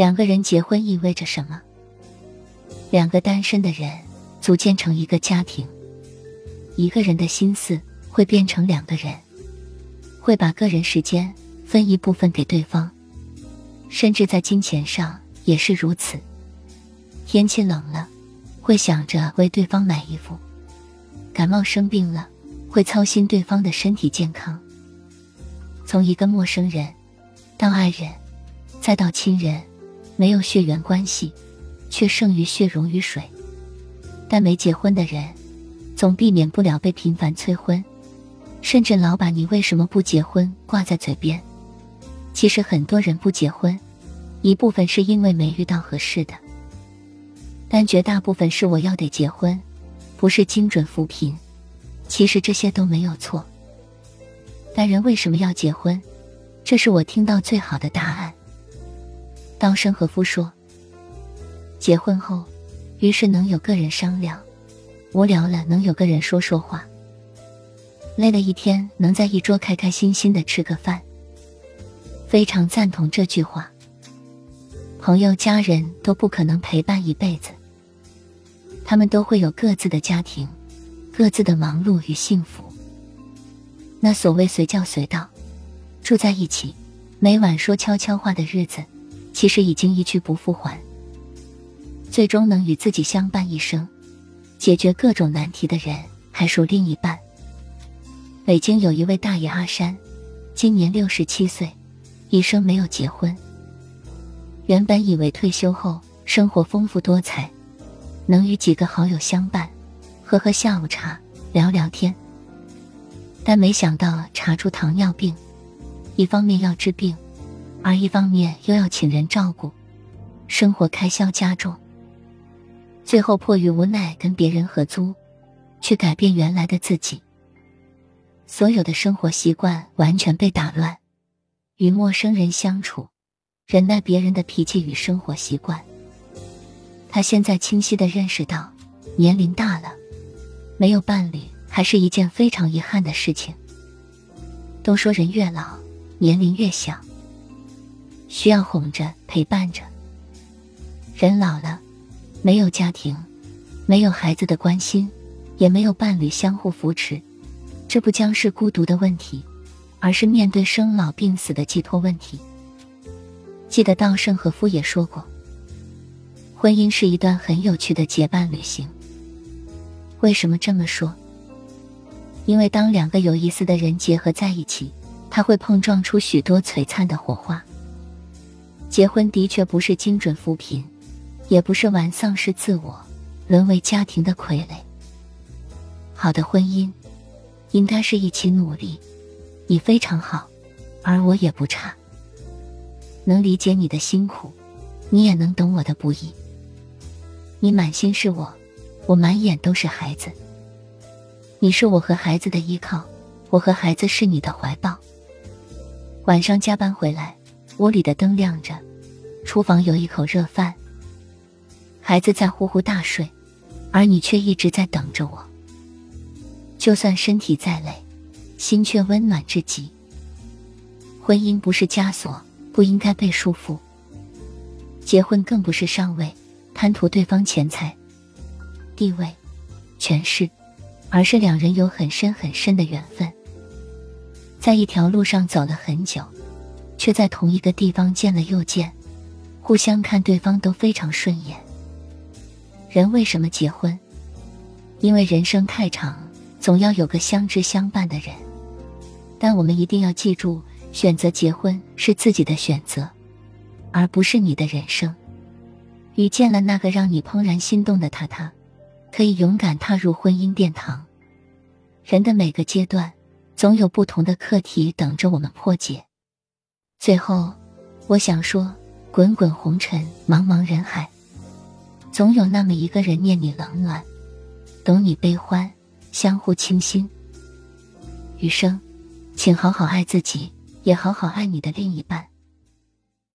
两个人结婚意味着什么？两个单身的人组建成一个家庭，一个人的心思会变成两个人，会把个人时间分一部分给对方，甚至在金钱上也是如此。天气冷了，会想着为对方买衣服；感冒生病了，会操心对方的身体健康。从一个陌生人到爱人，再到亲人，没有血缘关系。却胜于血溶于水，但没结婚的人，总避免不了被频繁催婚，甚至老把你为什么不结婚挂在嘴边。其实很多人不结婚，一部分是因为没遇到合适的，但绝大部分是我要得结婚，不是精准扶贫。其实这些都没有错，但人为什么要结婚？这是我听到最好的答案。稻盛和夫说。结婚后，于是能有个人商量；无聊了，能有个人说说话；累了一天，能在一桌开开心心的吃个饭。非常赞同这句话。朋友、家人都不可能陪伴一辈子，他们都会有各自的家庭，各自的忙碌与幸福。那所谓随叫随到，住在一起，每晚说悄悄话的日子，其实已经一去不复还。最终能与自己相伴一生，解决各种难题的人，还属另一半。北京有一位大爷阿山，今年六十七岁，一生没有结婚。原本以为退休后生活丰富多彩，能与几个好友相伴，喝喝下午茶，聊聊天。但没想到查出糖尿病，一方面要治病，而一方面又要请人照顾，生活开销加重。最后迫于无奈，跟别人合租，去改变原来的自己。所有的生活习惯完全被打乱，与陌生人相处，忍耐别人的脾气与生活习惯。他现在清晰的认识到，年龄大了，没有伴侣还是一件非常遗憾的事情。都说人越老，年龄越小，需要哄着陪伴着。人老了。没有家庭，没有孩子的关心，也没有伴侣相互扶持，这不将是孤独的问题，而是面对生老病死的寄托问题。记得稻盛和夫也说过，婚姻是一段很有趣的结伴旅行。为什么这么说？因为当两个有意思的人结合在一起，他会碰撞出许多璀璨的火花。结婚的确不是精准扶贫。也不是玩丧失自我，沦为家庭的傀儡。好的婚姻，应该是一起努力。你非常好，而我也不差。能理解你的辛苦，你也能懂我的不易。你满心是我，我满眼都是孩子。你是我和孩子的依靠，我和孩子是你的怀抱。晚上加班回来，屋里的灯亮着，厨房有一口热饭。孩子在呼呼大睡，而你却一直在等着我。就算身体再累，心却温暖至极。婚姻不是枷锁，不应该被束缚。结婚更不是上位，贪图对方钱财、地位、权势，而是两人有很深很深的缘分，在一条路上走了很久，却在同一个地方见了又见，互相看对方都非常顺眼。人为什么结婚？因为人生太长，总要有个相知相伴的人。但我们一定要记住，选择结婚是自己的选择，而不是你的人生。遇见了那个让你怦然心动的他，他可以勇敢踏入婚姻殿堂。人的每个阶段，总有不同的课题等着我们破解。最后，我想说：滚滚红尘，茫茫人海。总有那么一个人念你冷暖，懂你悲欢，相互倾心。余生，请好好爱自己，也好好爱你的另一半。